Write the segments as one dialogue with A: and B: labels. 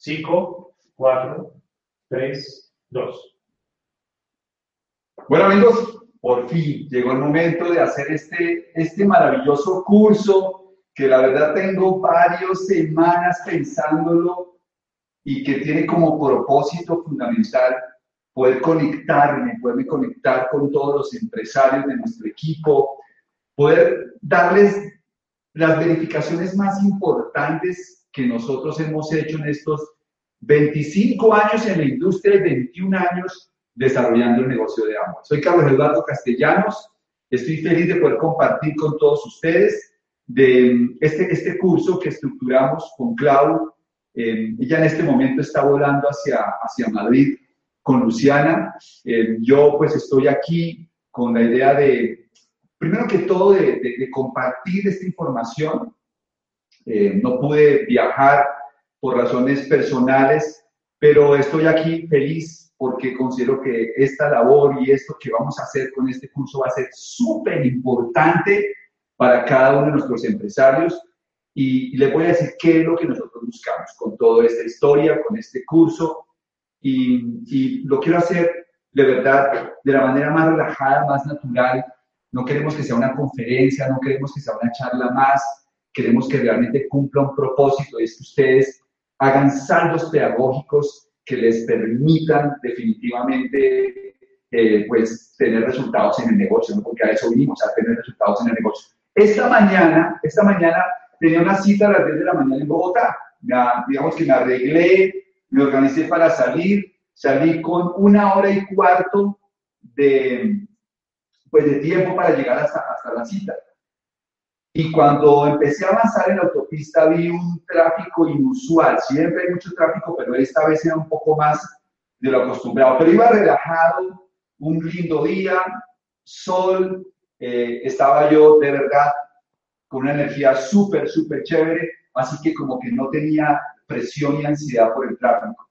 A: 5, 4, 3, 2.
B: Bueno amigos, por fin llegó el momento de hacer este, este maravilloso curso que la verdad tengo varias semanas pensándolo y que tiene como propósito fundamental poder conectarme, poderme conectar con todos los empresarios de nuestro equipo, poder darles las verificaciones más importantes que nosotros hemos hecho en estos 25 años en la industria y 21 años desarrollando el negocio de Amway. Soy Carlos Eduardo Castellanos, estoy feliz de poder compartir con todos ustedes de este, este curso que estructuramos con Clau. Eh, ella en este momento está volando hacia, hacia Madrid con Luciana. Eh, yo pues estoy aquí con la idea de, primero que todo, de, de, compartir esta información. Eh, no pude viajar por razones personales, pero estoy aquí feliz porque considero que esta labor y esto que vamos a hacer con este curso va a ser súper importante para cada uno de nuestros empresarios. Y, les voy a decir qué es lo que nosotros buscamos con toda esta historia, con este curso. Y, y lo quiero hacer de verdad de la manera más relajada, más natural. No queremos que sea una conferencia, no queremos que sea una charla más. Queremos que realmente cumpla un propósito, es que ustedes hagan saldos pedagógicos que les permitan definitivamente eh, pues, tener resultados en el negocio, ¿no? porque a eso vinimos, a tener resultados en el negocio. Esta mañana, esta mañana tenía una cita a las 10 de la mañana en Bogotá. digamos que me arreglé, me organicé para salir, salí con una hora y cuarto de, pues, de tiempo para llegar hasta, hasta la cita. Y cuando empecé a avanzar en la autopista vi un tráfico inusual. Siempre hay mucho tráfico, pero esta vez era un poco más de lo acostumbrado. Pero iba relajado, un lindo día, sol, eh, estaba yo de verdad con una energía súper, súper chévere, así que como que no tenía presión y ansiedad por el tráfico.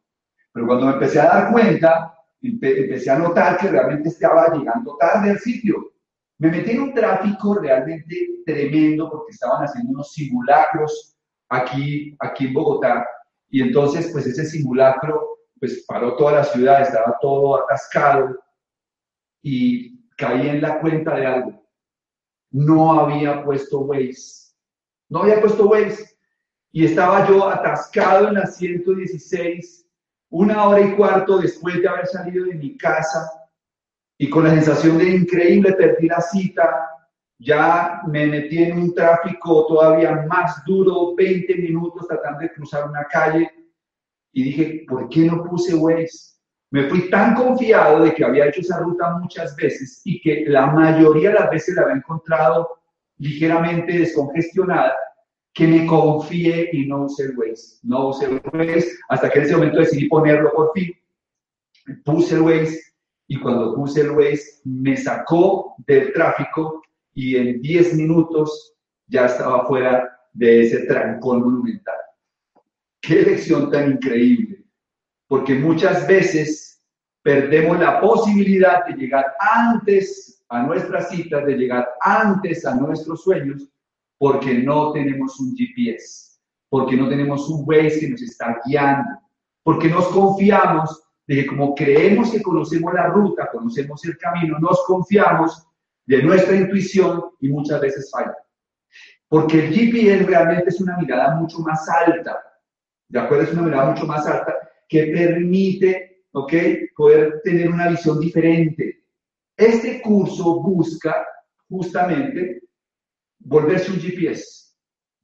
B: Pero cuando me empecé a dar cuenta, empecé a notar que realmente estaba llegando tarde al sitio me metí en un tráfico realmente tremendo porque estaban haciendo unos simulacros aquí, aquí en Bogotá. Y entonces, pues ese simulacro, pues paró toda la ciudad, estaba todo atascado y caí en la cuenta de algo. No había puesto Waze. No había puesto Waze. Y estaba yo atascado en la 116, una hora y cuarto después de haber salido de mi casa y con la sensación de increíble perdí la cita, ya me metí en un tráfico todavía más duro, 20 minutos tratando de cruzar una calle y dije, ¿por qué no puse Waze? Me fui tan confiado de que había hecho esa ruta muchas veces y que la mayoría de las veces la había encontrado ligeramente descongestionada, que me confié y no usé Waze. No usé Waze hasta que en ese momento decidí ponerlo por fin. Puse Waze y cuando puse el Waze me sacó del tráfico y en 10 minutos ya estaba fuera de ese trancón monumental. Qué lección tan increíble, porque muchas veces perdemos la posibilidad de llegar antes a nuestras citas, de llegar antes a nuestros sueños, porque no tenemos un GPS, porque no tenemos un Waze que nos está guiando, porque nos confiamos de que como creemos que conocemos la ruta, conocemos el camino, nos confiamos de nuestra intuición y muchas veces falla. Porque el GPS realmente es una mirada mucho más alta, ¿de acuerdo? Es una mirada mucho más alta que permite, ¿ok? Poder tener una visión diferente. Este curso busca justamente volverse un GPS.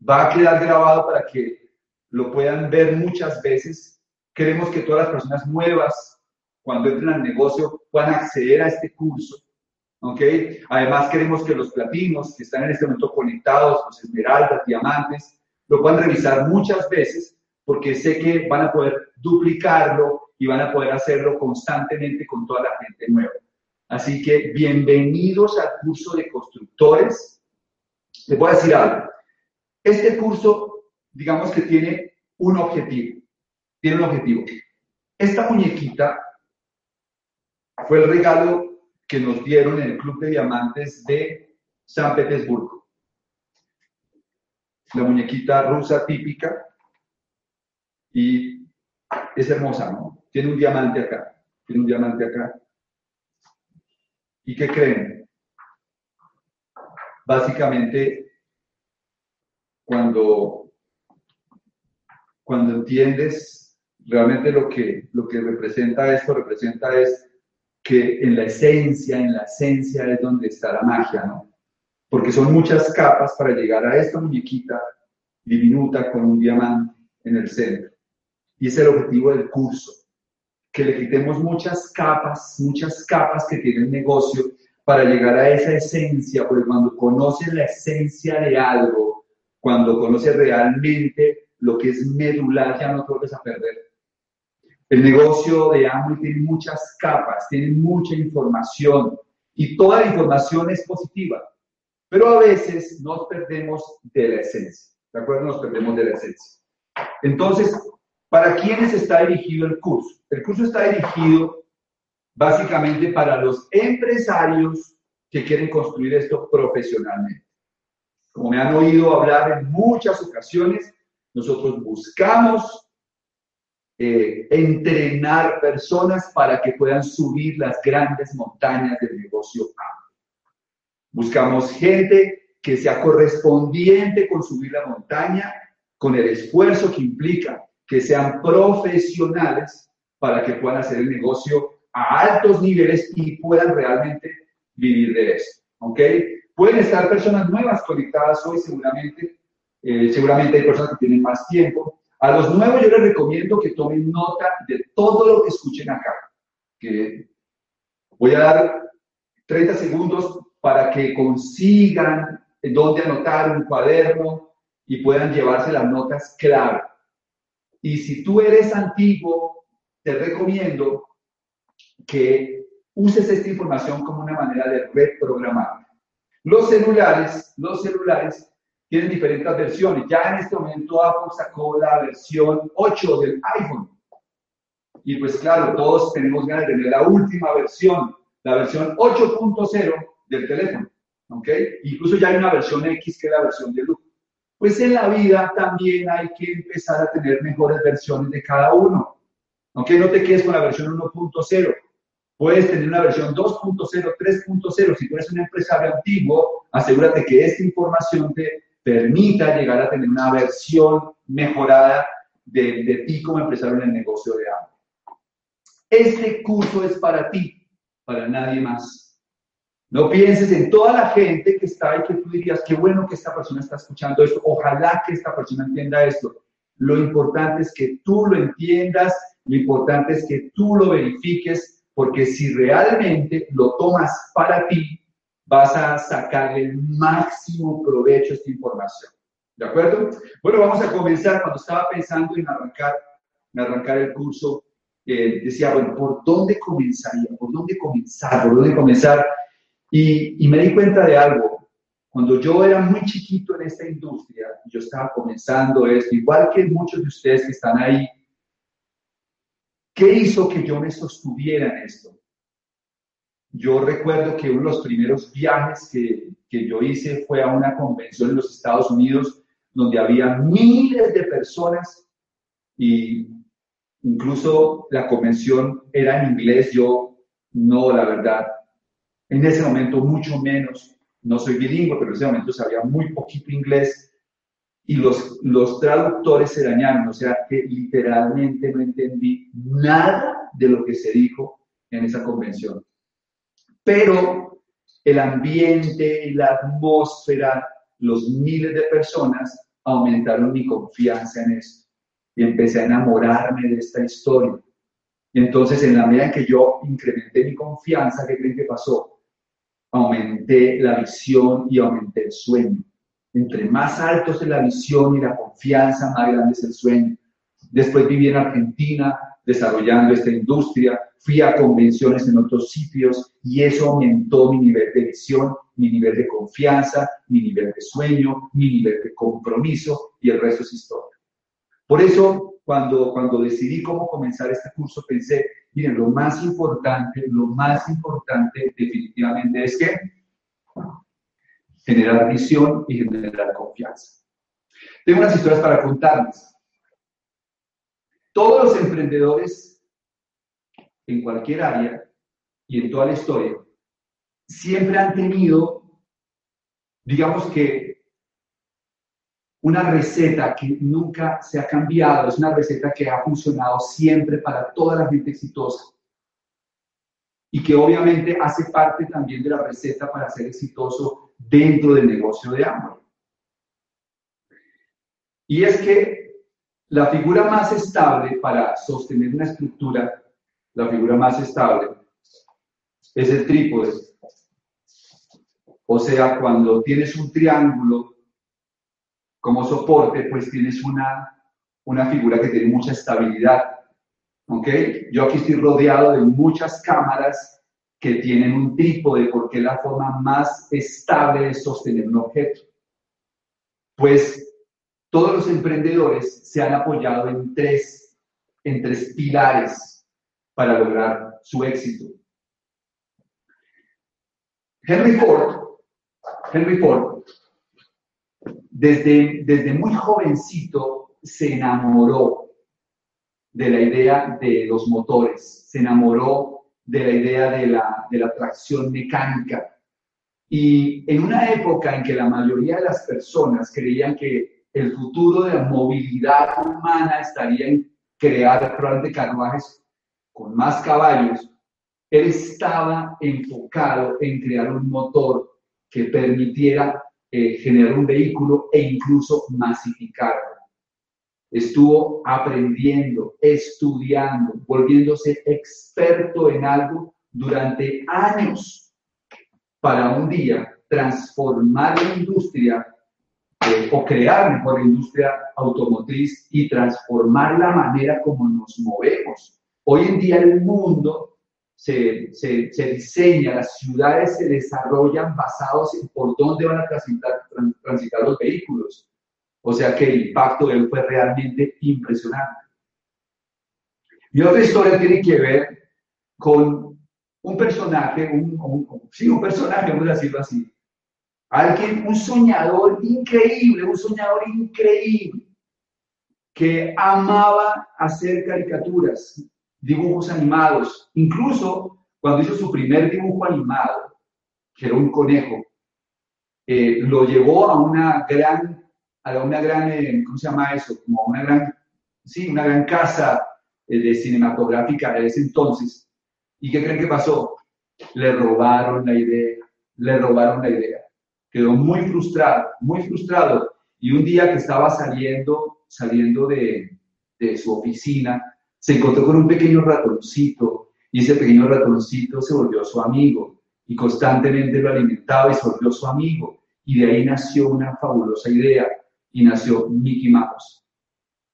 B: Va a quedar grabado para que lo puedan ver muchas veces Queremos que todas las personas nuevas, cuando entren al negocio, puedan acceder a este curso. ¿ok? Además, queremos que los platinos que están en este momento conectados, los esmeraldas, diamantes, lo puedan revisar muchas veces porque sé que van a poder duplicarlo y van a poder hacerlo constantemente con toda la gente nueva. Así que bienvenidos al curso de constructores. Les voy a decir algo. Este curso, digamos que tiene un objetivo. Tiene un objetivo. Esta muñequita fue el regalo que nos dieron en el Club de Diamantes de San Petersburgo. La muñequita rusa típica y es hermosa, ¿no? Tiene un diamante acá, tiene un diamante acá. ¿Y qué creen? Básicamente, cuando, cuando entiendes realmente lo que, lo que representa esto, representa es que en la esencia, en la esencia es donde está la magia, ¿no? Porque son muchas capas para llegar a esta muñequita diminuta con un diamante en el centro. Y es el objetivo del curso, que le quitemos muchas capas, muchas capas que tiene el negocio para llegar a esa esencia, porque cuando conoces la esencia de algo, cuando conoces realmente lo que es medular, ya no te vuelves a perder. El negocio de Amway tiene muchas capas, tiene mucha información y toda la información es positiva, pero a veces nos perdemos de la esencia, ¿de acuerdo? Nos perdemos de la esencia. Entonces, ¿para quiénes está dirigido el curso? El curso está dirigido básicamente para los empresarios que quieren construir esto profesionalmente. Como me han oído hablar en muchas ocasiones, nosotros buscamos eh, entrenar personas para que puedan subir las grandes montañas del negocio Buscamos gente que sea correspondiente con subir la montaña, con el esfuerzo que implica, que sean profesionales para que puedan hacer el negocio a altos niveles y puedan realmente vivir de eso. ¿Ok? Pueden estar personas nuevas conectadas hoy seguramente. Eh, seguramente hay personas que tienen más tiempo, a los nuevos yo les recomiendo que tomen nota de todo lo que escuchen acá. Que voy a dar 30 segundos para que consigan dónde anotar un cuaderno y puedan llevarse las notas clave. Y si tú eres antiguo, te recomiendo que uses esta información como una manera de reprogramar. Los celulares, los celulares tienen diferentes versiones. Ya en este momento Apple sacó la versión 8 del iPhone. Y pues claro, todos tenemos ganas de tener la última versión, la versión 8.0 del teléfono. ¿Ok? Incluso ya hay una versión X que es la versión de luz. Pues en la vida también hay que empezar a tener mejores versiones de cada uno. Aunque no te quedes con la versión 1.0. Puedes tener una versión 2.0, 3.0. Si tú eres un empresario antiguo, asegúrate que esta información te permita llegar a tener una versión mejorada de, de ti como empresario el negocio de agua. Este curso es para ti, para nadie más. No pienses en toda la gente que está y que tú dirías, qué bueno que esta persona está escuchando esto, ojalá que esta persona entienda esto. Lo importante es que tú lo entiendas, lo importante es que tú lo verifiques, porque si realmente lo tomas para ti, vas a sacar el máximo provecho a esta información. ¿De acuerdo? Bueno, vamos a comenzar. Cuando estaba pensando en arrancar, en arrancar el curso, eh, decía, bueno, ¿por dónde comenzaría? ¿Por dónde comenzar? ¿Por dónde comenzar? Y, y me di cuenta de algo. Cuando yo era muy chiquito en esta industria, yo estaba comenzando esto, igual que muchos de ustedes que están ahí, ¿qué hizo que yo me sostuviera en esto? Yo recuerdo que uno de los primeros viajes que, que yo hice fue a una convención en los Estados Unidos donde había miles de personas y incluso la convención era en inglés, yo no, la verdad, en ese momento mucho menos, no soy bilingüe, pero en ese momento sabía muy poquito inglés y los, los traductores se dañaron, o sea que literalmente no entendí nada de lo que se dijo en esa convención pero el ambiente, la atmósfera, los miles de personas aumentaron mi confianza en esto. Y empecé a enamorarme de esta historia. Entonces, en la medida en que yo incrementé mi confianza, ¿qué creen que pasó? Aumenté la visión y aumenté el sueño. Entre más altos es la visión y la confianza, más grande es el sueño. Después viví en Argentina desarrollando esta industria, fui a convenciones en otros sitios y eso aumentó mi nivel de visión, mi nivel de confianza, mi nivel de sueño, mi nivel de compromiso y el resto es historia. Por eso, cuando, cuando decidí cómo comenzar este curso, pensé, miren, lo más importante, lo más importante definitivamente es que generar visión y generar confianza. Tengo unas historias para contarles. Todos los emprendedores en cualquier área y en toda la historia siempre han tenido, digamos que, una receta que nunca se ha cambiado, es una receta que ha funcionado siempre para toda la gente exitosa y que obviamente hace parte también de la receta para ser exitoso dentro del negocio de Amway. Y es que la figura más estable para sostener una estructura, la figura más estable, es el trípode. O sea, cuando tienes un triángulo como soporte, pues tienes una, una figura que tiene mucha estabilidad. ¿Ok? Yo aquí estoy rodeado de muchas cámaras que tienen un trípode porque es la forma más estable de sostener un objeto. Pues todos los emprendedores se han apoyado en tres, en tres pilares para lograr su éxito. Henry Ford, Henry Ford, desde, desde muy jovencito se enamoró de la idea de los motores, se enamoró de la idea de la, de la tracción mecánica. Y en una época en que la mayoría de las personas creían que el futuro de la movilidad humana estaría en crear de carruajes con más caballos, él estaba enfocado en crear un motor que permitiera eh, generar un vehículo e incluso masificarlo. Estuvo aprendiendo, estudiando, volviéndose experto en algo durante años para un día transformar la industria o crear mejor industria automotriz y transformar la manera como nos movemos. Hoy en día el mundo se, se, se diseña, las ciudades se desarrollan basados en por dónde van a transitar, transitar los vehículos. O sea que el impacto de él fue realmente impresionante. Y otra historia tiene que ver con un personaje, un, un, sí, un personaje, vamos a decirlo así, Alguien, un soñador increíble, un soñador increíble, que amaba hacer caricaturas, dibujos animados. Incluso cuando hizo su primer dibujo animado, que era un conejo, eh, lo llevó a una gran, a una gran, eh, ¿cómo se llama eso? Como una gran, sí, una gran casa eh, de cinematográfica de ese entonces. ¿Y qué creen que pasó? Le robaron la idea, le robaron la idea quedó muy frustrado, muy frustrado. Y un día que estaba saliendo, saliendo de, de su oficina, se encontró con un pequeño ratoncito y ese pequeño ratoncito se volvió su amigo y constantemente lo alimentaba y se volvió su amigo. Y de ahí nació una fabulosa idea y nació Mickey Mouse.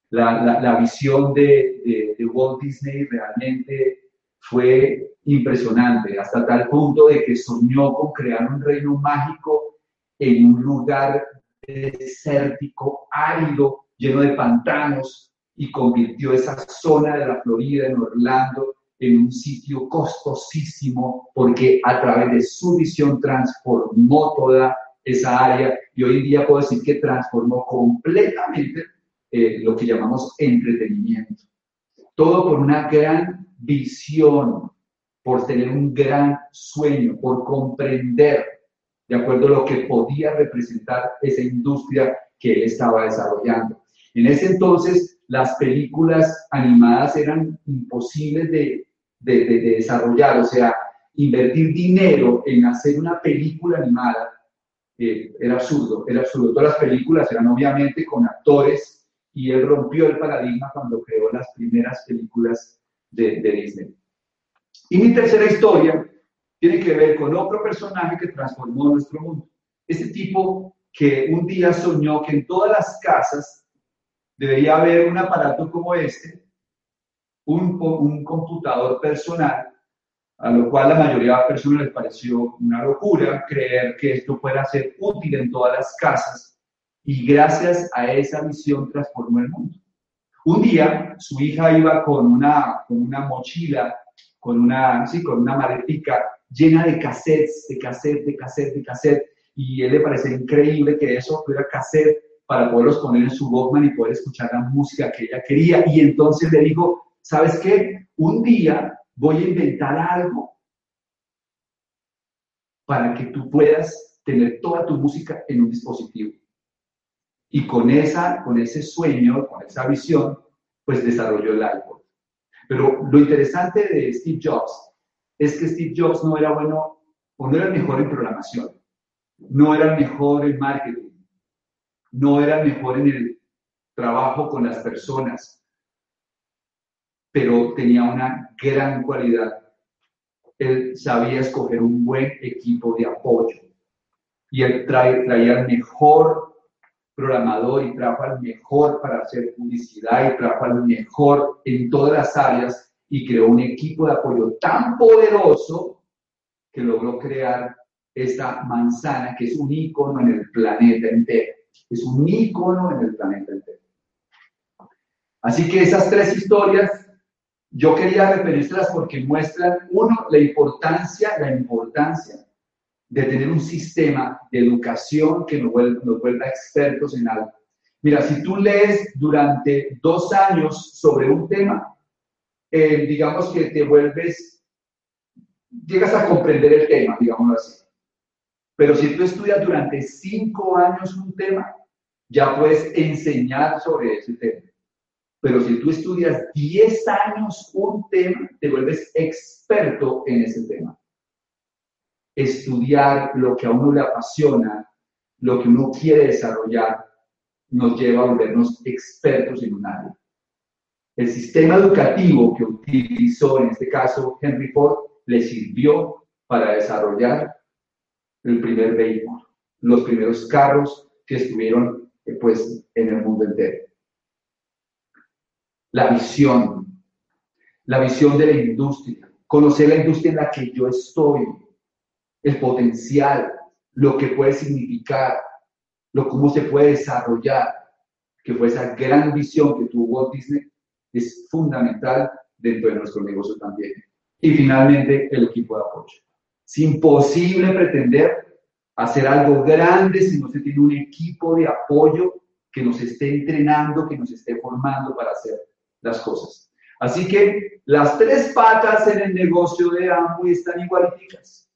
B: La, la, visión de, de, Walt Disney realmente fue impresionante, hasta tal punto de que soñó con crear un reino mágico en un lugar desértico, árido, lleno de pantanos, y convirtió esa zona de la Florida, en Orlando, en un sitio costosísimo, porque a través de su visión transformó toda esa área y hoy día puedo decir que transformó completamente eh, lo que llamamos entretenimiento. Todo por una gran visión, por tener un gran sueño, por comprender de acuerdo a lo que podía representar esa industria que él estaba desarrollando. En ese entonces, las películas animadas eran imposibles de, de, de, desarrollar, o sea, invertir dinero en hacer una película animada eh, era absurdo, era absurdo. Todas las películas eran obviamente con actores y él rompió el paradigma cuando creó las primeras películas de Disney. Y mi tercera historia tiene que ver con otro personaje que transformó nuestro mundo. Este tipo que un día soñó que en todas las casas debería haber un aparato como este, un, un computador personal, a lo cual la mayoría de las personas les pareció una locura creer que esto fuera ser útil en todas las casas y gracias a esa visión transformó el mundo. Un día su hija iba con una, con una mochila, con una, sí, con una maletica llena de cassettes, de cassettes, de cassettes, de cassettes, y él le parecía increíble que eso fuera cassette para poderlos poner en su Walkman y poder escuchar la música que ella quería. Y entonces le dijo, ¿sabes qué? Un día voy a inventar algo para que tú puedas tener toda tu música en un dispositivo. Y con, esa, con ese sueño, con esa visión, pues desarrolló el iPod. Pero lo interesante de Steve Jobs es que Steve Jobs no era bueno o no era mejor en programación, no era mejor en marketing, no era mejor en el trabajo con las personas, pero tenía una gran cualidad. Él sabía escoger un buen equipo de apoyo y él traía el mejor programador y trabaja al mejor para hacer publicidad y trabaja al mejor en todas las áreas y creó un equipo de apoyo tan poderoso que logró crear esta manzana que es un icono en el planeta entero. Es un icono en el planeta entero. Así que esas tres historias yo quería referírselas porque muestran, uno, la importancia, la importancia de tener un sistema de educación que nos vuelva, expertos en algo. Mira, si tú lees durante dos años sobre un tema, eh, digamos que te vuelves, llegas a comprender el tema, digámoslo así. Pero si tú estudias durante cinco años un tema, ya puedes enseñar sobre ese tema. Pero si tú estudias diez años un tema, te vuelves experto en ese tema estudiar lo que a uno le apasiona, lo que uno quiere desarrollar, nos lleva a volvernos expertos en un área. El sistema educativo que utilizó en este caso Henry Ford le sirvió para desarrollar el primer vehículo, los primeros carros que estuvieron eh, pues, en el mundo entero. La visión, la visión de la industria, conocer la industria en la que yo estoy, el potencial, lo que puede significar, lo cómo se puede desarrollar, que fue esa gran visión que tuvo Walt Disney, es fundamental dentro de nuestro negocio también. Y finalmente, el equipo de apoyo. Es imposible pretender hacer algo grande si no se tiene un equipo de apoyo que nos esté entrenando, que nos esté formando para hacer las cosas. Así que las tres patas en el negocio de Amway están igualitas.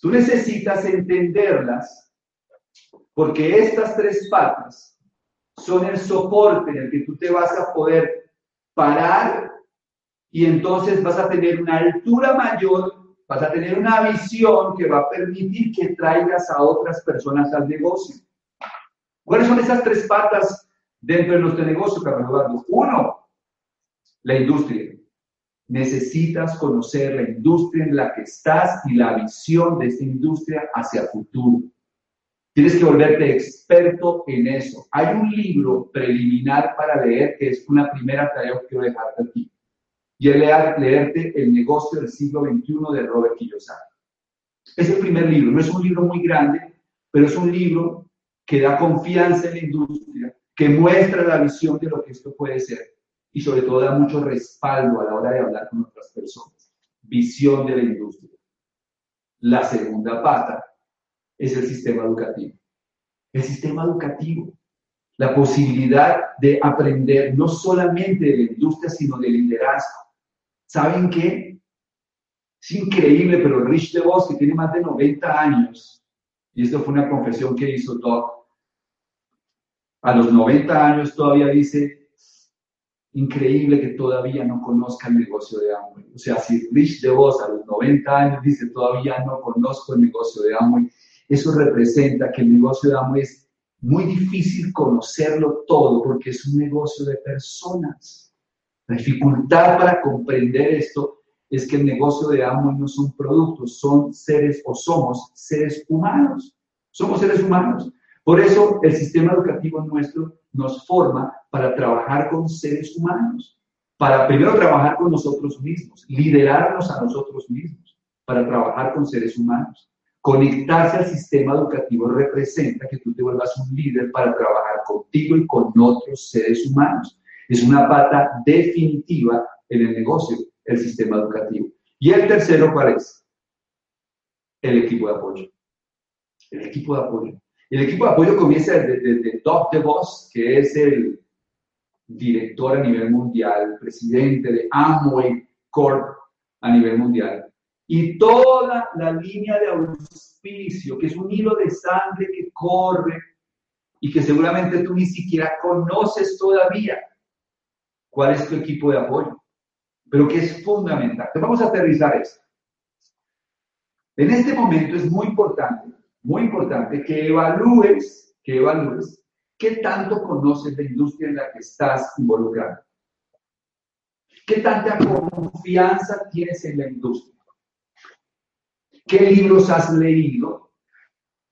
B: Tú necesitas entenderlas porque estas tres patas son el soporte en el que tú te vas a poder parar y entonces vas a tener una altura mayor, vas a tener una visión que va a permitir que traigas a otras personas al negocio. ¿Cuáles son esas tres patas dentro de nuestro negocio, Carlos Eduardo? Uno, la industria. Necesitas conocer la industria en la que estás y la visión de esta industria hacia el futuro. Tienes que volverte experto en eso. Hay un libro preliminar para leer que es una primera tarea que quiero dejarte aquí. Y es leer, leerte El negocio del siglo XXI de Robert Kiyosaki. Es el primer libro. No es un libro muy grande, pero es un libro que da confianza en la industria, que muestra la visión de lo que esto puede ser y sobre todo da mucho respaldo a la hora de hablar con otras personas. Visión de la industria. La segunda pata es el sistema educativo. El sistema educativo, la posibilidad de aprender no solamente de la industria, sino de liderazgo. ¿Saben qué? Es increíble, pero Rich DeVos, que tiene más de 90 años, y esto fue una confesión que hizo Doc, a los 90 años todavía dice, increíble que todavía no conozca el negocio de Amway. O sea, si Rich DeVos a los 90 años dice todavía no conozco el negocio de Amway, eso representa que el negocio de Amway es muy difícil conocerlo todo porque es un negocio de personas. La dificultad para comprender esto es que el negocio de Amway no son productos, son seres o somos seres humanos. Somos seres humanos. Por eso el sistema educativo nuestro nos forma para trabajar con seres humanos, para primero trabajar con nosotros mismos, liderarnos a nosotros mismos, para trabajar con seres humanos. Conectarse al sistema educativo representa que tú te vuelvas un líder para trabajar contigo y con otros seres humanos. Es una pata definitiva en el negocio, el sistema educativo. Y el tercero, ¿cuál es? El equipo de apoyo. El equipo de apoyo. El equipo de apoyo comienza desde, Top de DeVos, que es el director a nivel mundial, presidente de Amway Corp a nivel mundial. Y toda la línea de auspicio, que es un hilo de sangre que corre y que seguramente tú ni siquiera conoces todavía. ¿Cuál es tu equipo de apoyo? Pero que es fundamental. Te vamos a aterrizar esto. En este momento es muy importante muy importante que evalúes, que evalúes qué tanto conoces la industria en la que estás involucrado. ¿Qué tanta confianza tienes en la industria? ¿Qué libros has leído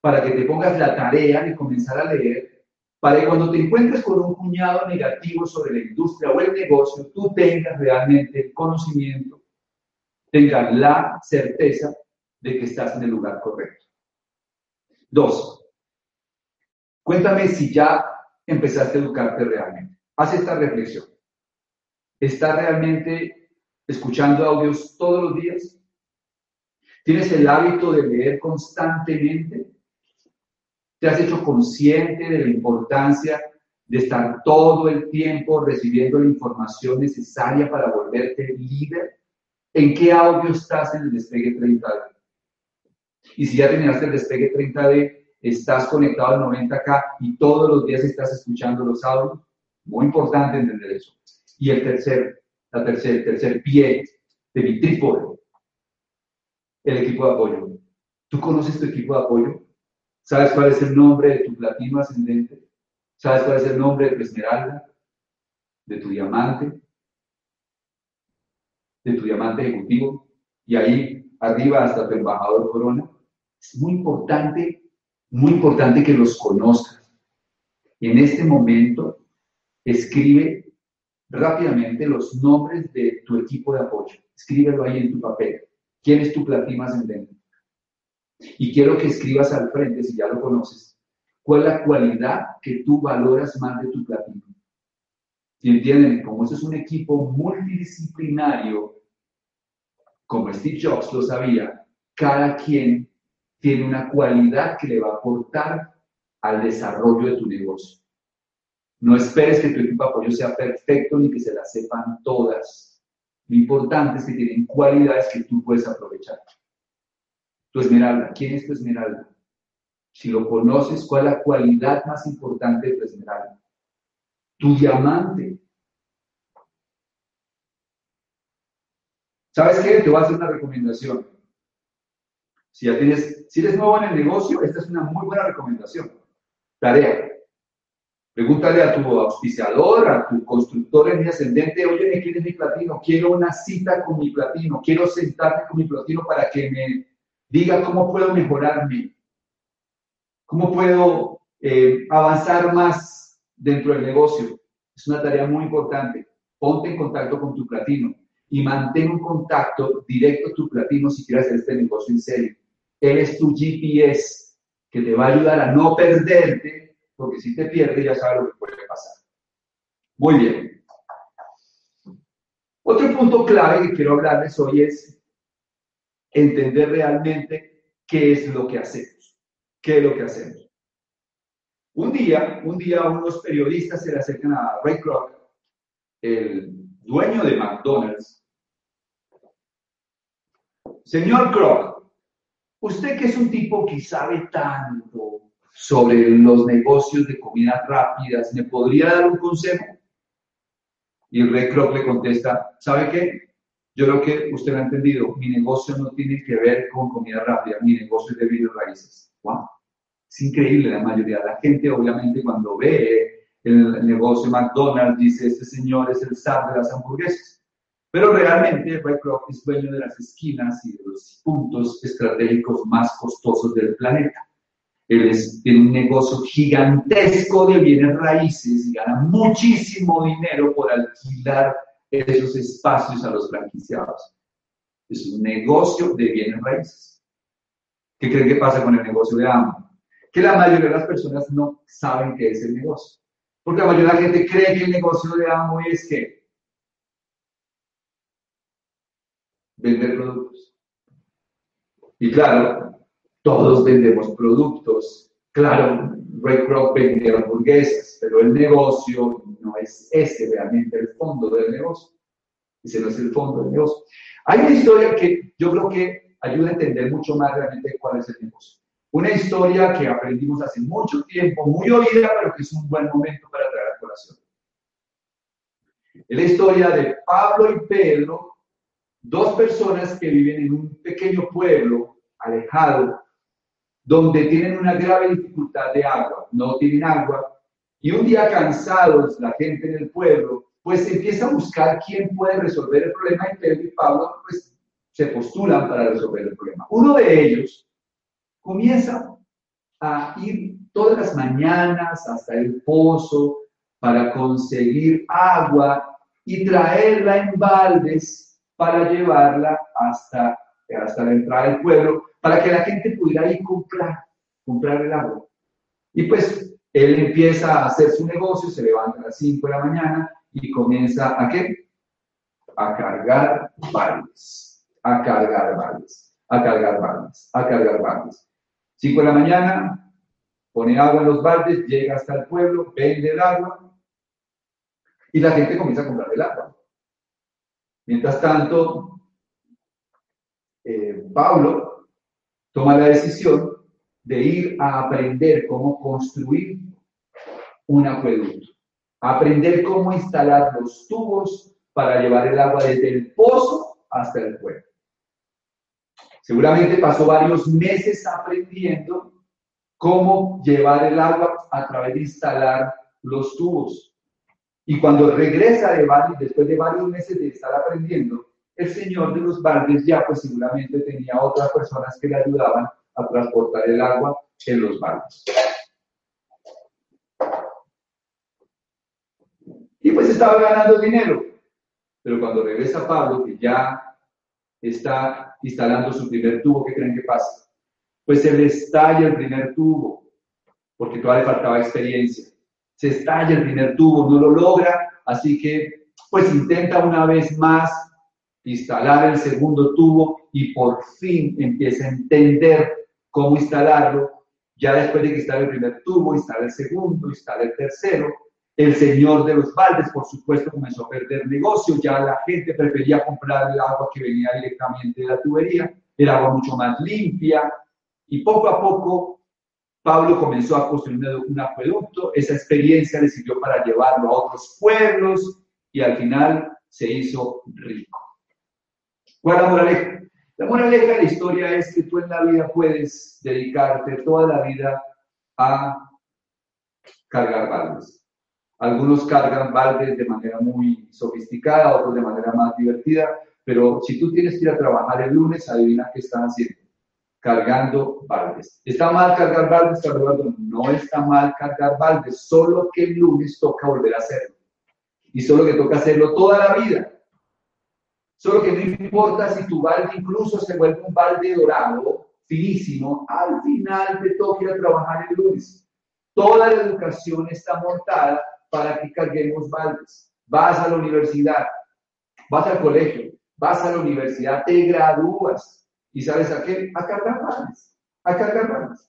B: para que te pongas la tarea de comenzar a leer? Para que cuando te encuentres con un cuñado negativo sobre la industria o el negocio, tú tengas realmente el conocimiento, tengas la certeza de que estás en el lugar correcto. Dos, cuéntame si ya empezaste a educarte realmente. Haz esta reflexión. ¿Estás realmente escuchando audios todos los días? ¿Tienes el hábito de leer constantemente? ¿Te has hecho consciente de la importancia de estar todo el tiempo recibiendo la información necesaria para volverte líder? ¿En qué audio estás en el despegue 30 y si ya terminaste el despegue 30D, estás conectado al 90K y todos los días estás escuchando los audios, muy importante entender eso. Y el tercer, la tercer, el tercer pie de mi trípode, el equipo de apoyo. ¿Tú conoces tu equipo de apoyo? ¿Sabes cuál es el nombre de tu platino ascendente? ¿Sabes cuál es el nombre de tu esmeralda? ¿De tu diamante? ¿De tu diamante ejecutivo? Y ahí arriba hasta tu embajador corona. Es muy importante, muy importante que los conozcas. En este momento, escribe rápidamente los nombres de tu equipo de apoyo. Escríbelo ahí en tu papel. ¿Quién es tu platino ascendente? Y quiero que escribas al frente, si ya lo conoces, cuál es la cualidad que tú valoras más de tu platino. Y entienden, como eso es un equipo multidisciplinario, como Steve Jobs lo sabía, cada quien tiene una cualidad que le va a aportar al desarrollo de tu negocio. No esperes que tu equipo de apoyo sea perfecto ni que se la sepan todas. Lo importante es que tienen cualidades que tú puedes aprovechar. Tu esmeralda, ¿quién es tu esmeralda? Si lo conoces, ¿cuál es la cualidad más importante de tu esmeralda? Tu diamante, ¿Sabes qué? Te voy a hacer una recomendación. Si ya tienes, si eres nuevo en el negocio, esta es una muy buena recomendación. Tarea. Pregúntale a tu auspiciador, a tu constructor en mi ascendente, oye, ¿me quieres mi platino? Quiero una cita con mi platino, quiero sentarme con mi platino para que me diga cómo puedo mejorarme, cómo puedo eh, avanzar más dentro del negocio. Es una tarea muy importante. Ponte en contacto con tu platino y mantén un contacto directo a tu platino si quieres hacer este negocio en serio. Él es tu GPS que te va a ayudar a no perderte, porque si te pierdes ya sabes lo que puede pasar. Muy bien. Otro punto clave que quiero hablarles hoy es entender realmente qué es lo que hacemos. ¿Qué es lo que hacemos? Un día, un día unos periodistas se le acercan a Ray Kroc, el dueño de McDonald's, Señor Kroc, usted que es un tipo que sabe tanto sobre los negocios de comidas rápidas, ¿me podría dar un consejo? Y rey Kroc le contesta, ¿sabe qué? Yo creo que usted ha entendido, mi negocio no tiene que ver con comida rápida, mi negocio es de bienes raíces. Wow. Es increíble la mayoría de la gente, obviamente, cuando ve el negocio McDonald's, dice, este señor es el zar de las hamburguesas. Pero realmente Ray Kroc es dueño de las esquinas y de los puntos estratégicos más costosos del planeta. Él es, tiene un negocio gigantesco de bienes raíces y gana muchísimo dinero por alquilar esos espacios a los franquiciados. Es un negocio de bienes raíces. ¿Qué creen que pasa con el negocio de Amo? Que la mayoría de las personas no saben qué es el negocio. Porque la mayoría de la gente cree que el negocio de Amo es que vender productos. Y claro, todos vendemos productos. Claro, Ray Kroc vende hamburguesas, pero el negocio no es ese realmente el fondo del negocio. Ese no es el fondo del negocio. Hay una historia que yo creo que ayuda a entender mucho más realmente cuál es el negocio. Una historia que aprendimos hace mucho tiempo, muy oída, pero que es un buen momento para traer a colación. Es la historia de Pablo y Pedro, dos personas que viven en un pequeño pueblo alejado, donde tienen una grave dificultad de agua, no tienen agua, y un día cansados, la gente en el pueblo, pues empieza a buscar quién puede resolver el problema y Pedro y Pablo pues, se postulan para resolver el problema. Uno de ellos comienza a ir todas las mañanas hasta el pozo para conseguir agua y traerla en baldes para llevarla hasta, hasta la entrada del pueblo, para que la gente pudiera ir comprar, comprar el agua. Y pues él empieza a hacer su negocio, se levanta a las 5 de la mañana y comienza a qué? A cargar baldes, a cargar baldes, a cargar baldes, a cargar baldes. 5 de la mañana, pone agua en los baldes, llega hasta el pueblo, vende el agua y la gente comienza a comprar el agua. Mientras tanto, eh, Pablo toma la decisión de ir a aprender cómo construir un acueducto, aprender cómo instalar los tubos para llevar el agua desde el pozo hasta el pueblo. Seguramente pasó varios meses aprendiendo cómo llevar el agua a través de instalar los tubos. Y cuando regresa de después de varios meses de estar aprendiendo, el señor de los baldes ya pues seguramente tenía otras personas que le ayudaban a transportar el agua en los baldes. Y pues estaba ganando dinero. Pero cuando regresa Pablo, que ya está instalando su primer tubo, ¿qué creen que pasa? Pues se le estalla el primer tubo, porque todavía le faltaba experiencia. Se estalla el primer tubo, no lo logra, así que pues intenta una vez más instalar el segundo tubo y por fin empieza a entender cómo instalarlo. Ya después de que el primer tubo, instala el segundo, instala el tercero. El señor de los baldes, por supuesto, comenzó a perder negocio. Ya la gente prefería comprar el agua que venía directamente de la tubería, el agua mucho más limpia. Y poco a poco Pablo comenzó a construir un acueducto. Esa experiencia le sirvió para llevarlo a otros pueblos y al final se hizo rico. ¿Cuál es la moraleja? La moraleja de la historia es que tú en la vida puedes dedicarte toda la vida a cargar baldes. Algunos cargan baldes de manera muy sofisticada, otros de manera más divertida, pero si tú tienes que ir a trabajar el lunes, adivina qué están haciendo. Cargando baldes. ¿Está mal cargar baldes? No está mal cargar baldes, solo que el lunes toca volver a hacerlo. Y solo que toca hacerlo toda la vida. Solo que no importa si tu balde incluso se vuelve un balde dorado, finísimo, al final te toca trabajar el lunes. Toda la educación está montada para que carguemos baldes. Vas a la universidad, vas al colegio, vas a la universidad, te gradúas y sabes a qué? A cargar baldes, a cargar baldes.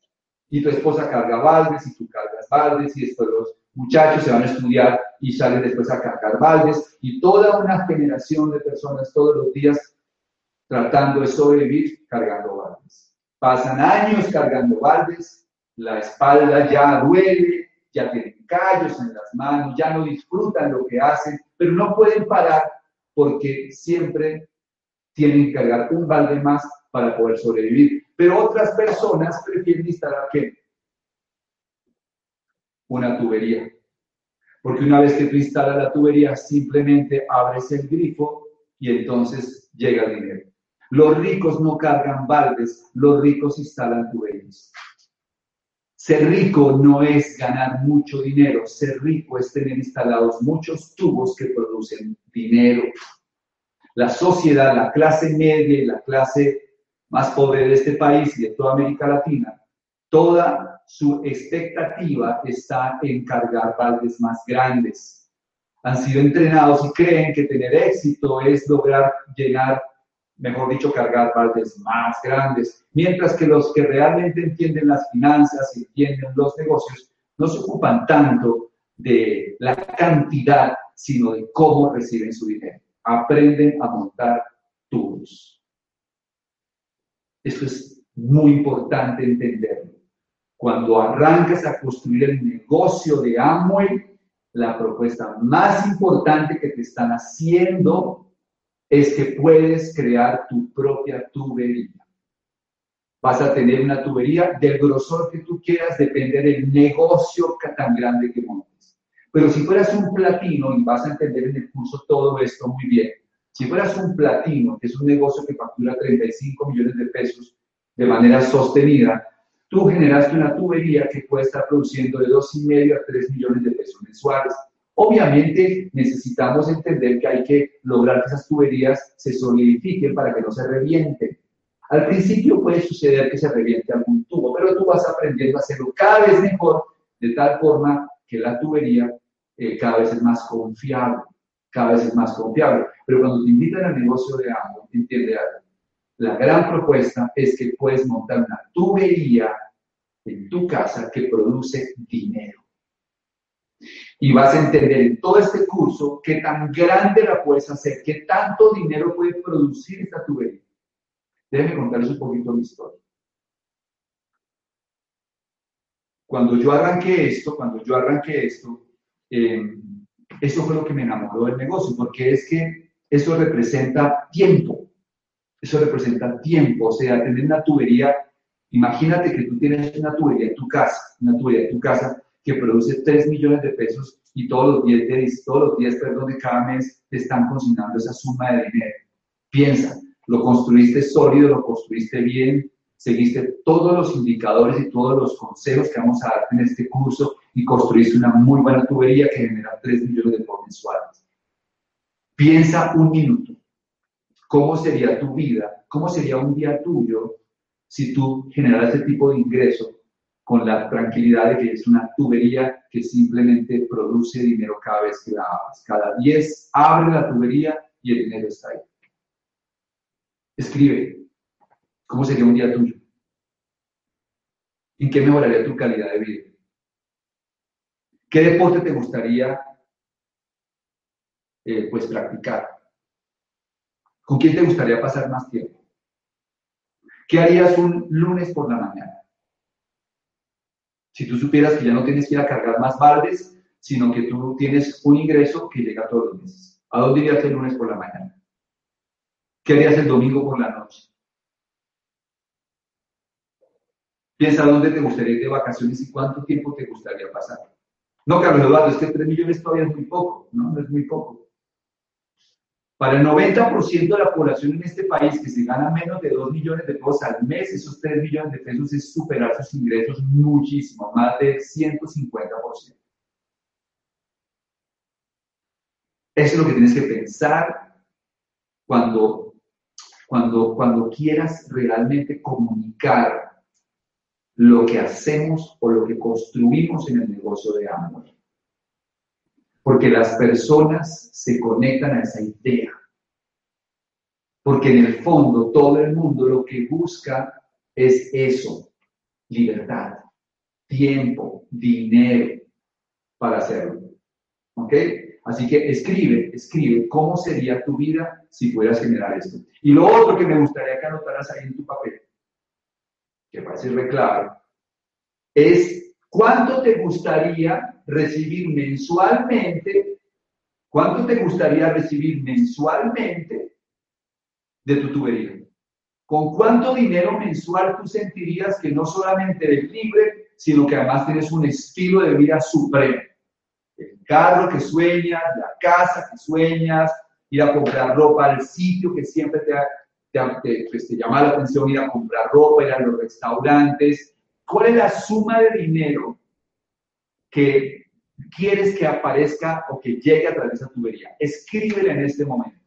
B: Y tu esposa carga baldes y tú cargas baldes y después los muchachos se van a estudiar y salen después a cargar baldes y toda una generación de personas todos los días tratando de sobrevivir cargando baldes. Pasan años cargando baldes, la espalda ya duele, ya tienen callos en las manos, ya no disfrutan lo que hacen, pero no pueden parar porque siempre tienen que cargar un balde más para poder sobrevivir. Pero otras personas prefieren instalar qué? Una tubería. Porque una vez que tú instalas la tubería, simplemente abres el grifo y entonces llega el dinero. Los ricos no cargan baldes, los ricos instalan tuberías. Ser rico no es ganar mucho dinero, ser rico es tener instalados muchos tubos que producen dinero. La sociedad, la clase media y la clase más pobre de este país y de toda América Latina, toda su expectativa está en cargar baldes más grandes. Han sido entrenados y creen que tener éxito es lograr llenar mejor dicho, cargar baldes más grandes, mientras que los que realmente entienden las finanzas y entienden los negocios no se ocupan tanto de la cantidad, sino de cómo reciben su dinero. Aprenden a montar tubos. Esto es muy importante entenderlo. Cuando arrancas a construir el negocio de Amway, la propuesta más importante que te están haciendo es que puedes crear tu propia tubería. Vas a tener una tubería del grosor que tú quieras, depende del negocio tan grande que montes. Pero si fueras un platino, y vas a entender en el curso todo esto muy bien, si fueras un platino, que es un negocio que factura 35 millones de pesos de manera sostenida, tú generaste una tubería que puede estar produciendo de 2,5 a 3 millones de pesos mensuales Obviamente necesitamos entender que hay que lograr que esas tuberías se solidifiquen para que no se revienten. Al principio puede suceder que se reviente algún tubo, pero tú vas aprendiendo a hacerlo cada vez mejor, de tal forma que la tubería eh, cada vez es más confiable, cada vez es más confiable. Pero cuando te invitan al negocio de agua, entiende algo. La gran propuesta es que puedes montar una tubería en tu casa que produce dinero. Y vas a entender en todo este curso qué tan grande la puedes hacer, qué tanto dinero puede producir esta tubería. Déjenme contarles un poquito mi historia. Cuando yo arranqué esto, cuando yo arranqué esto, eh, eso fue lo que me enamoró del negocio, porque es que eso representa tiempo. Eso representa tiempo, o sea, tener una tubería. Imagínate que tú tienes una tubería en tu casa, una tubería en tu casa que produce 3 millones de pesos y todos los días, todos los días perdón, de cada mes te están consignando esa suma de dinero. Piensa, lo construiste sólido, lo construiste bien, seguiste todos los indicadores y todos los consejos que vamos a darte en este curso y construiste una muy buena tubería que genera 3 millones de pesos mensuales. Piensa un minuto. ¿Cómo sería tu vida? ¿Cómo sería un día tuyo si tú generaras ese tipo de ingreso con la tranquilidad de que es una tubería que simplemente produce dinero cada vez que la abres. Cada 10 abre la tubería y el dinero está ahí. Escribe, ¿cómo sería un día tuyo? ¿En qué mejoraría tu calidad de vida? ¿Qué deporte te gustaría eh, pues practicar? ¿Con quién te gustaría pasar más tiempo? ¿Qué harías un lunes por la mañana? Si tú supieras que ya no tienes que ir a cargar más baldes, sino que tú tienes un ingreso que llega todos los meses. ¿A dónde irías el lunes por la mañana? ¿Qué harías el domingo por la noche? Piensa dónde te gustaría ir de vacaciones y cuánto tiempo te gustaría pasar. No, Carlos Eduardo, es que 3 millones todavía es muy poco, ¿no? No es muy poco. Para el 90% de la población en este país que se gana menos de 2 millones de pesos al mes, esos 3 millones de pesos es superar sus ingresos muchísimo, más del 150%. Eso es lo que tienes que pensar cuando, cuando, cuando quieras realmente comunicar lo que hacemos o lo que construimos en el negocio de amor porque las personas se conectan a esa idea. Porque en el fondo todo el mundo lo que busca es eso, libertad, tiempo, dinero para hacerlo. ¿Ok? Así que escribe, escribe cómo sería tu vida si pudieras generar esto. Y lo otro que me gustaría que anotaras ahí en tu papel, que ser clave, es cuánto te gustaría recibir mensualmente, ¿cuánto te gustaría recibir mensualmente de tu tubería? ¿Con cuánto dinero mensual tú sentirías que no solamente eres libre, sino que además tienes un estilo de vida supremo? El carro que sueñas, la casa que sueñas, ir a comprar ropa al sitio que siempre te, te, pues, te llama la atención, ir a comprar ropa, ir a los restaurantes, ¿Cuál es la suma de dinero que quieres que aparezca o que llegue a través de esa tubería? Escríbela en este momento.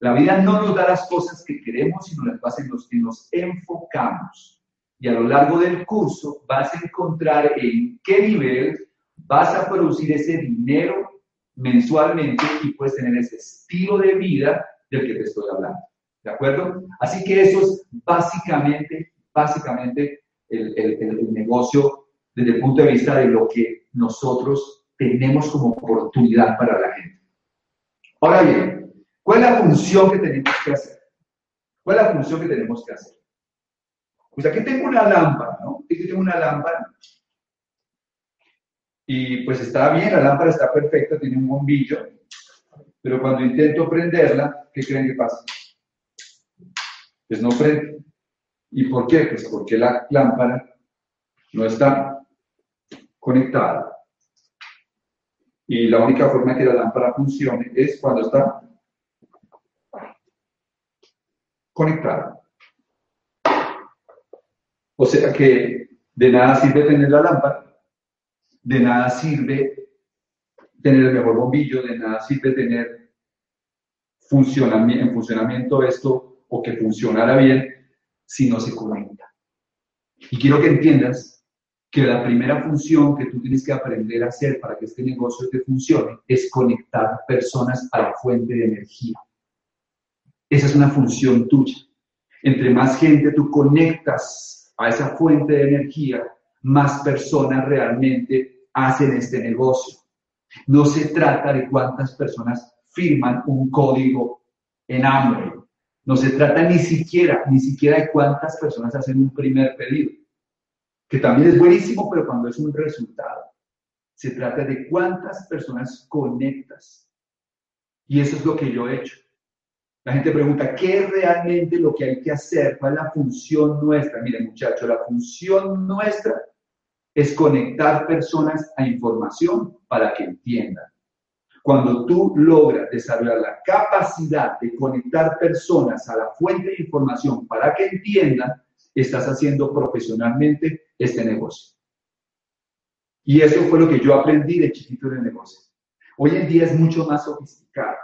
B: La vida no nos da las cosas que queremos, sino las bases en las que nos enfocamos. Y a lo largo del curso vas a encontrar en qué nivel vas a producir ese dinero mensualmente y puedes tener ese estilo de vida del que te estoy hablando. ¿De acuerdo? Así que eso es básicamente, básicamente el, negocio desde el punto de vista de lo que nosotros tenemos como oportunidad para la gente. Ahora bien, ¿cuál es la función que tenemos que hacer? ¿Cuál es la función que tenemos que hacer? Pues aquí tengo una lámpara, ¿no? Aquí tengo una lámpara. Y pues está bien, la lámpara está perfecta, tiene un bombillo. Pero cuando intento prenderla, ¿qué creen que pasa? Pues no prende. ¿Y por qué? Pues porque la lámpara no está conectada. Y la única forma que la lámpara funcione es cuando está conectada. O sea que de nada sirve tener la lámpara, de nada sirve tener el mejor bombillo, de nada sirve tener funcionamiento, en funcionamiento esto o que funcionara bien si no se conecta. Y quiero que entiendas que la primera función que tú tienes que aprender a hacer para que este negocio te funcione es conectar personas a la fuente de energía. Esa es una función tuya. Entre más gente tú conectas a esa fuente de energía, más personas realmente hacen este negocio. No se trata de cuántas personas firman un código en Android. No se trata ni siquiera, ni siquiera de cuántas personas hacen un primer pedido, que también es buenísimo, pero cuando es un resultado. Se trata de cuántas personas conectas. Y eso es lo que yo he hecho. La gente pregunta, ¿qué es realmente lo que hay que hacer? ¿Cuál es la función nuestra? Miren, muchachos, la función nuestra es conectar personas a información para que entiendan. Cuando tú logras desarrollar la capacidad de conectar personas a la fuente de información para que entiendan, estás haciendo profesionalmente este negocio. Y eso fue lo que yo aprendí de chiquito en el negocio. Hoy en día es mucho más sofisticado,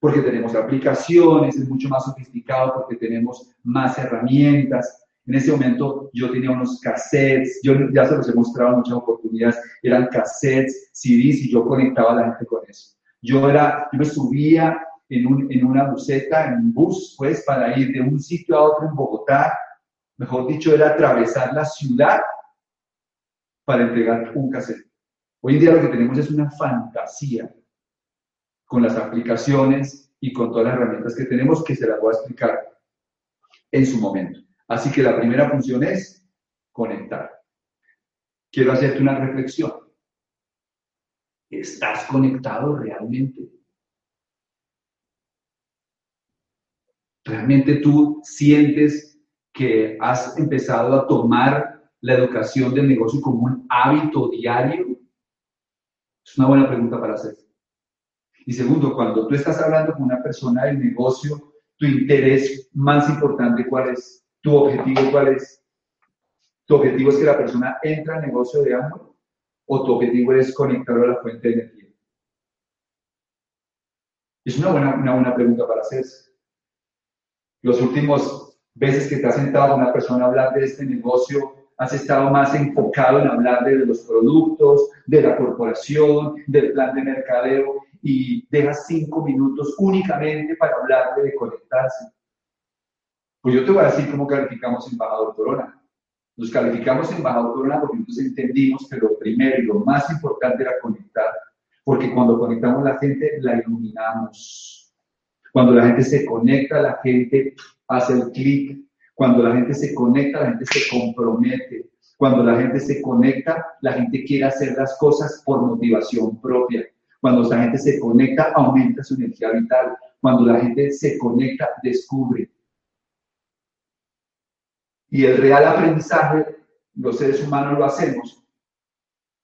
B: porque tenemos aplicaciones, es mucho más sofisticado porque tenemos más herramientas, en ese momento yo tenía unos cassettes, yo ya se los he mostrado en muchas oportunidades, eran cassettes, CDs y yo conectaba a la gente con eso. Yo, era, yo me subía en, un, en una buseta, en un bus, pues, para ir de un sitio a otro en Bogotá. Mejor dicho, era atravesar la ciudad para entregar un cassette. Hoy en día lo que tenemos es una fantasía con las aplicaciones y con todas las herramientas que tenemos que se las voy a explicar en su momento. Así que la primera función es conectar. Quiero hacerte una reflexión. ¿Estás conectado realmente? ¿Realmente tú sientes que has empezado a tomar la educación del negocio como un hábito diario? Es una buena pregunta para hacer. Y segundo, cuando tú estás hablando con una persona del negocio, tu interés más importante, ¿cuál es? ¿Tu objetivo cuál es? ¿Tu objetivo es que la persona entre al negocio de Amway? ¿O tu objetivo es conectarlo a la fuente de energía? Es una buena, una buena pregunta para hacerse. Los últimos veces que te has sentado con una persona a hablar de este negocio, has estado más enfocado en hablar de los productos, de la corporación, del plan de mercadeo y dejas cinco minutos únicamente para hablarle de conectarse. Pues yo te voy a decir cómo calificamos embajador Corona. Nos calificamos embajador Corona porque entonces entendimos que lo primero y lo más importante era conectar, porque cuando conectamos a la gente, la iluminamos. Cuando la gente se conecta, la gente hace el clic. Cuando la gente se conecta, la gente se compromete. Cuando la gente se conecta, la gente quiere hacer las cosas por motivación propia. Cuando la gente se conecta, aumenta su energía vital. Cuando la gente se conecta, descubre. Y el real aprendizaje, los seres humanos lo hacemos,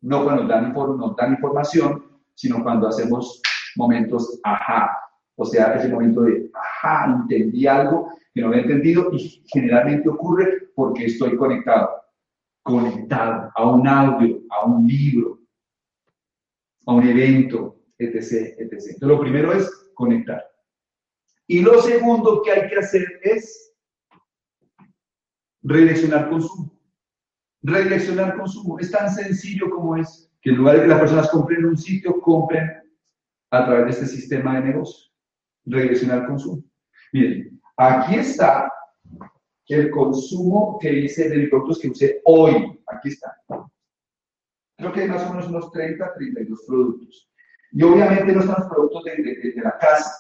B: no cuando dan, nos dan información, sino cuando hacemos momentos ajá. O sea, ese momento de ajá, entendí algo que no había entendido y generalmente ocurre porque estoy conectado. conectado a un audio, a un libro, a un evento, etc., etc. Entonces, lo primero es conectar. Y lo segundo que hay que hacer es redireccionar consumo. Redireccionar consumo. Es tan sencillo como es que en lugar de que las personas compren en un sitio, compren a través de este sistema de negocio. Redireccionar consumo. Miren, aquí está el consumo que hice de productos que usé hoy. Aquí está. Creo que hay más o menos unos 30, 32 productos. Y obviamente no están los productos de, de la casa,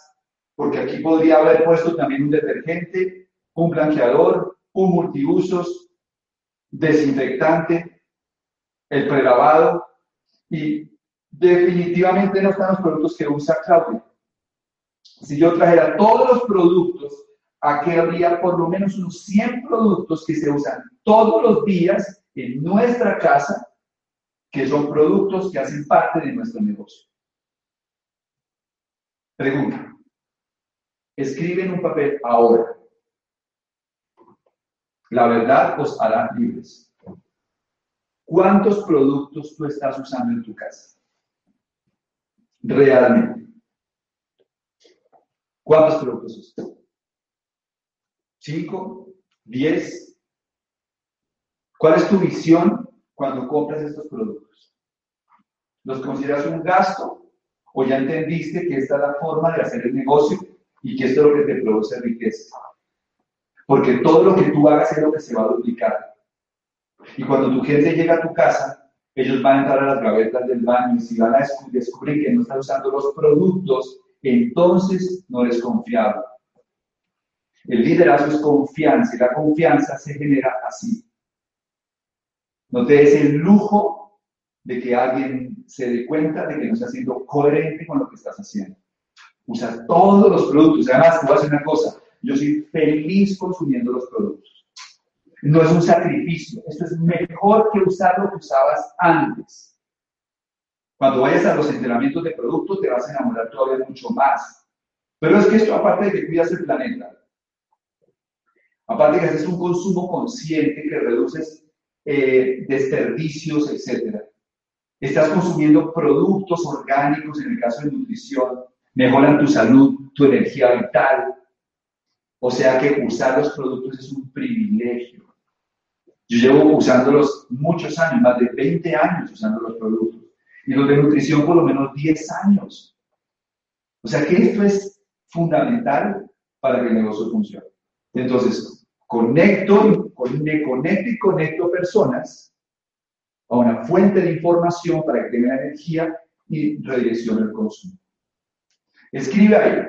B: porque aquí podría haber puesto también un detergente, un blanqueador, un multiusos, desinfectante, el prelavado y definitivamente no están los productos que usa Claudia. Si yo trajera todos los productos, aquí habría por lo menos unos 100 productos que se usan todos los días en nuestra casa, que son productos que hacen parte de nuestro negocio. Pregunta. Escribe en un papel ahora. La verdad os hará libres. ¿Cuántos productos tú estás usando en tu casa? Realmente. ¿Cuántos productos usas? ¿Cinco? ¿Diez? ¿Cuál es tu visión cuando compras estos productos? ¿Los consideras un gasto o ya entendiste que esta es la forma de hacer el negocio y que esto es lo que te produce riqueza? Porque todo lo que tú hagas es lo que se va a duplicar. Y cuando tu gente llega a tu casa, ellos van a entrar a las gavetas del baño y si van a descubrir que no están usando los productos, entonces no eres confiable. El liderazgo es confianza y la confianza se genera así. No te des el lujo de que alguien se dé cuenta de que no estás siendo coherente con lo que estás haciendo. Usa todos los productos. Además, te voy a decir una cosa. Yo soy feliz consumiendo los productos. No es un sacrificio. Esto es mejor que usar lo que usabas antes. Cuando vayas a los entrenamientos de productos, te vas a enamorar todavía mucho más. Pero es que esto, aparte de que cuidas el planeta, aparte de que haces un consumo consciente, que reduces eh, desperdicios, etc. Estás consumiendo productos orgánicos, en el caso de nutrición, mejoran tu salud, tu energía vital. O sea que usar los productos es un privilegio. Yo llevo usándolos muchos años, más de 20 años usando los productos. Y los de nutrición por lo menos 10 años. O sea que esto es fundamental para que el negocio funcione. Entonces, conecto, me conecto y conecto personas a una fuente de información para que tengan energía y redireccione el consumo. Escribe ahí,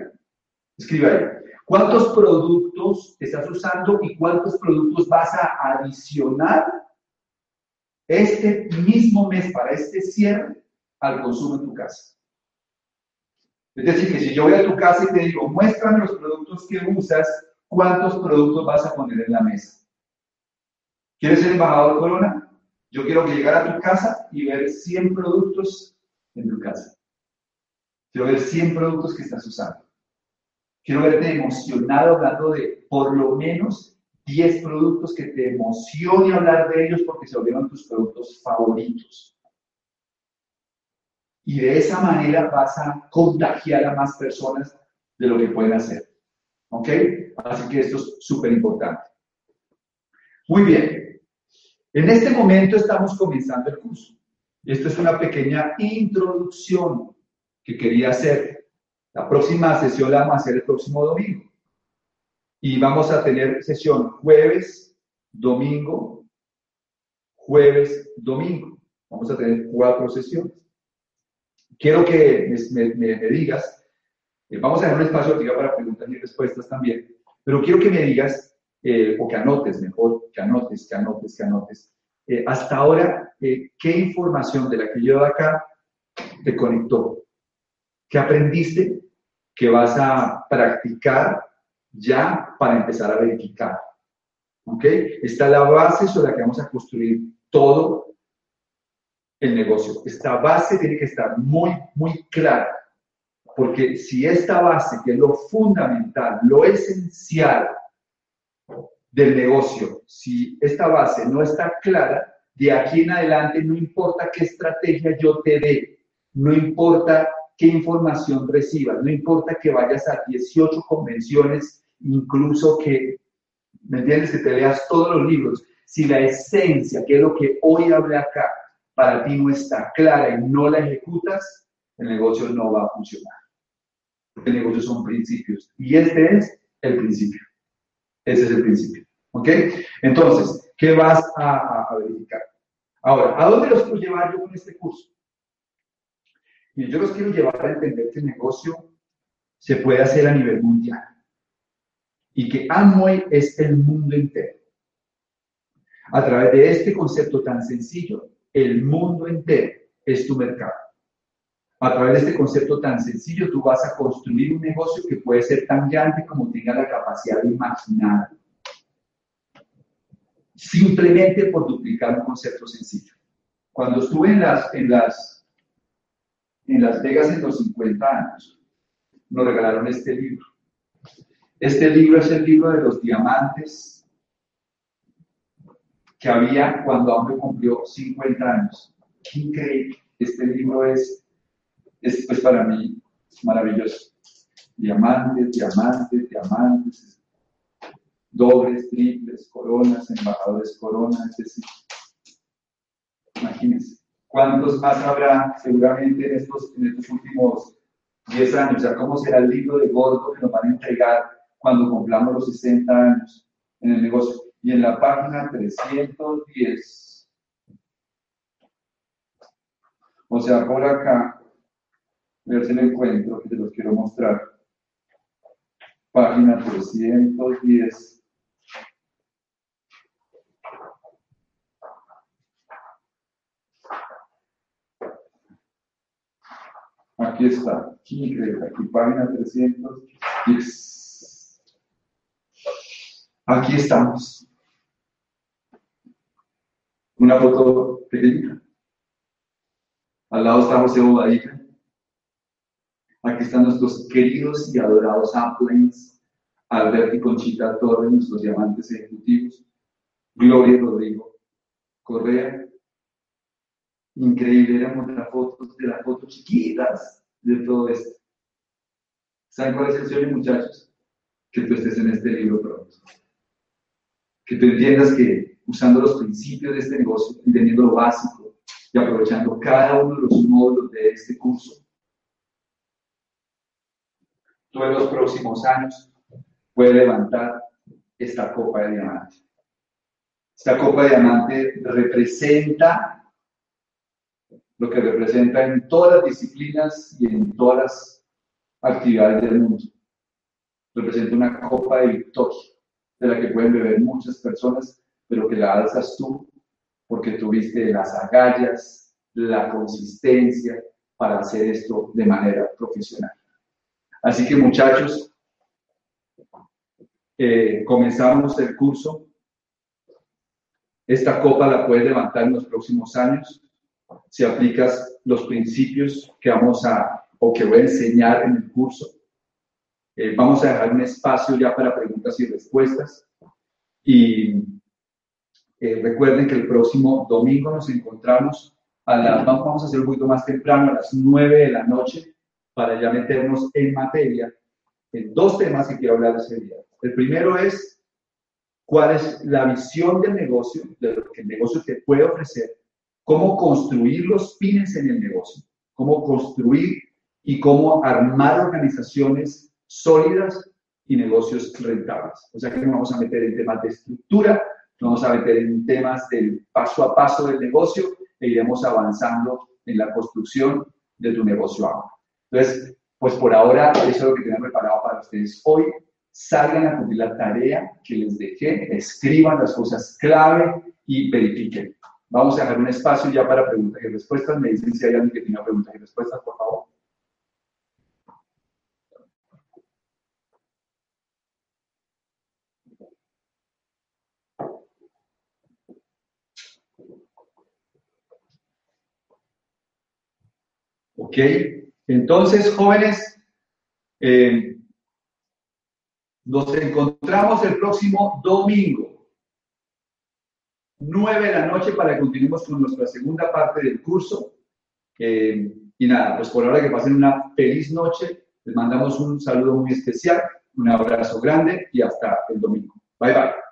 B: escribe ahí. ¿Cuántos productos estás usando y cuántos productos vas a adicionar este mismo mes para este cierre al consumo en tu casa? Es decir, que si yo voy a tu casa y te digo, muéstrame los productos que usas, ¿cuántos productos vas a poner en la mesa? ¿Quieres ser embajador Corona? Yo quiero que llegara a tu casa y ver 100 productos en tu casa. Quiero ver 100 productos que estás usando. Quiero verte emocionado hablando de por lo menos 10 productos que te emocione hablar de ellos porque se volvieron tus productos favoritos. Y de esa manera vas a contagiar a más personas de lo que pueden hacer. ¿Ok? Así que esto es súper importante. Muy bien. En este momento estamos comenzando el curso. Esto es una pequeña introducción que quería hacer. La próxima sesión la vamos a hacer el próximo domingo. Y vamos a tener sesión jueves, domingo, jueves, domingo. Vamos a tener cuatro sesiones. Quiero que me, digas, eh, vamos a dejar un espacio activo para preguntas y respuestas también, pero quiero que me digas, eh, o que anotes mejor, que anotes, que anotes, que anotes, eh, hasta ahora, ¿qué información de la que yo acá te conectó? ¿Qué aprendiste que vas a practicar ya para empezar a verificar? ¿Ok? Esta es la base sobre la que vamos a construir todo el negocio. Esta base tiene que estar muy, muy clara. Porque si esta base, que es lo fundamental, lo esencial del negocio, si esta base no está clara, de aquí en adelante no importa qué estrategia yo te dé, no importa qué información recibas, no importa que vayas a 18 convenciones, incluso que, ¿me entiendes? Que te leas todos los libros. Si la esencia, que es lo que hoy hablé acá, para ti no está clara y no la ejecutas, el negocio no va a funcionar. Porque el negocio son principios. Y este es el principio. Ese es el principio. ¿Ok? Entonces, ¿qué vas a, verificar? Ahora, ¿a dónde los quiero llevar yo con este curso? Yo los quiero llevar a entender que el negocio se puede hacer a nivel mundial y que Amway es el mundo entero. A través de este concepto tan sencillo, el mundo entero es tu mercado. A través de este concepto tan sencillo, tú vas a construir un negocio que puede ser tan grande como tenga la capacidad de imaginar. Simplemente por duplicar un concepto sencillo. Cuando estuve en las, en Las Vegas en los 50 años, nos regalaron este libro. Este libro es el libro de los diamantes que había cuando hombre cumplió 50 años. Increíble. Este libro es, es pues para mí maravilloso. Diamantes, diamantes, diamantes, dobles, triples, coronas, embajadores coronas, es imagínense. ¿Cuántos más habrá seguramente en estos, en estos últimos 10 años? O sea, ¿cómo será el libro de gordo que nos van a entregar cuando cumplamos los 60 años en el negocio? y en la página 310. O sea, por acá, a ver si lo encuentro, que te los quiero mostrar. Página 310. Aquí está, aquí, aquí página 310. Aquí estamos una foto pequeñita. Al lado está José Bobadilla. Aquí están nuestros queridos y adorados Amplanes, Albert y Conchita Torres, nuestros diamantes ejecutivos, Gloria Rodrigo Correa. Increíble, éramos las fotos de las fotos chiquitas de todo esto. ¿Saben cuál es el sueño, muchachos? Que tú estés en este libro pronto. Que tú entiendas que usando los principios de este negocio, entendiendo lo básico y aprovechando cada uno de los módulos de este curso. Tú en los próximos años puedes levantar esta copa de diamante. Esta copa de diamante representa lo que representa en todas las disciplinas y en todas las actividades del mundo. Representa una copa de victoria de la que pueden beber muchas personas pero que la alzas tú porque tuviste las agallas, la consistencia para hacer esto de manera profesional. Así que muchachos, eh, comenzamos el curso. Esta copa la puedes levantar en los próximos años si aplicas los principios que vamos a o que voy a enseñar en el curso. Eh, vamos a dejar un espacio ya para preguntas y respuestas. Y eh, recuerden que el próximo domingo nos encontramos a las, vamos a hacer un poquito más temprano, a las 9 de la noche, para ya meternos en materia en dos temas que quiero hablar ese día. El primero es cuál es la visión del negocio, de lo que el negocio te puede ofrecer, cómo construir los pines en el negocio, cómo construir y cómo armar organizaciones sólidas y negocios rentables. O sea que nos vamos a meter en temas de estructura, vamos a meter en temas del paso a paso del negocio e iremos avanzando en la construcción de tu negocio ahora. Entonces, pues por ahora eso es lo que tengo preparado para ustedes hoy. Salgan a cumplir la tarea que les dejé, escriban las cosas clave y verifiquen. Vamos a dejar un espacio ya para preguntas y respuestas. Me dicen si hay alguien que tenga preguntas y respuestas, por favor. ¿Ok? Entonces, jóvenes, eh, nos encontramos el próximo domingo. 9 de la noche para que continuemos con nuestra segunda parte del curso. Eh, y nada, pues por ahora que pasen una feliz noche. Les mandamos un saludo muy especial, un abrazo grande y hasta el domingo. Bye bye.